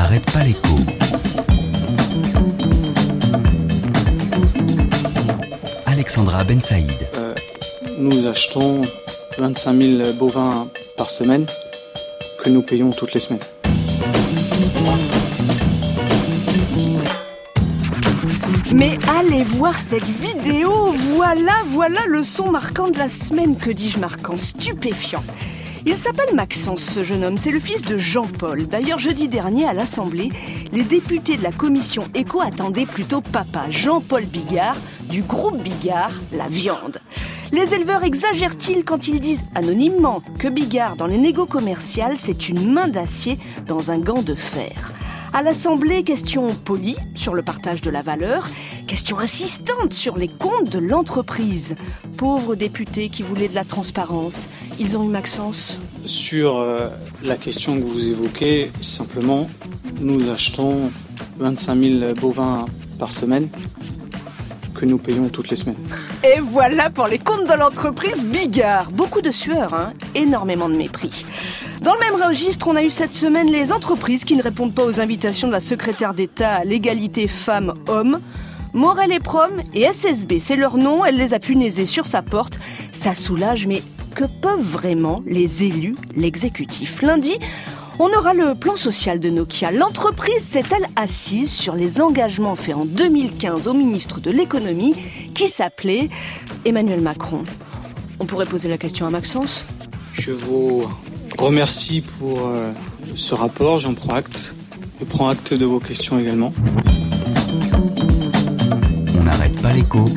n'arrête pas l'écho. Alexandra Ben Saïd. Euh, nous achetons 25 000 bovins par semaine que nous payons toutes les semaines. Mais allez voir cette vidéo Voilà, voilà le son marquant de la semaine, que dis-je marquant Stupéfiant il s'appelle Maxence, ce jeune homme, c'est le fils de Jean-Paul. D'ailleurs, jeudi dernier, à l'Assemblée, les députés de la commission éco attendaient plutôt papa, Jean-Paul Bigard, du groupe Bigard, la viande. Les éleveurs exagèrent-ils quand ils disent anonymement que Bigard, dans les négos commerciales, c'est une main d'acier dans un gant de fer? À l'Assemblée, question polie sur le partage de la valeur, question insistante sur les comptes de l'entreprise. Pauvres députés qui voulaient de la transparence, ils ont eu Maxence Sur euh, la question que vous évoquez, simplement, nous achetons 25 000 bovins par semaine que nous payons toutes les semaines. Et voilà pour les comptes de l'entreprise Bigard. Beaucoup de sueur, hein énormément de mépris. Dans le même registre, on a eu cette semaine les entreprises qui ne répondent pas aux invitations de la secrétaire d'État à l'égalité femmes-hommes. Morel et Prom et SSB, c'est leur nom, elle les a punaisés sur sa porte. Ça soulage, mais que peuvent vraiment les élus, l'exécutif Lundi, on aura le plan social de Nokia. L'entreprise s'est-elle assise sur les engagements faits en 2015 au ministre de l'économie qui s'appelait Emmanuel Macron? On pourrait poser la question à Maxence Je vous remercie pour euh, ce rapport, j'en prends acte. Je prends acte de vos questions également. L'écho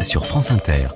sur France Inter.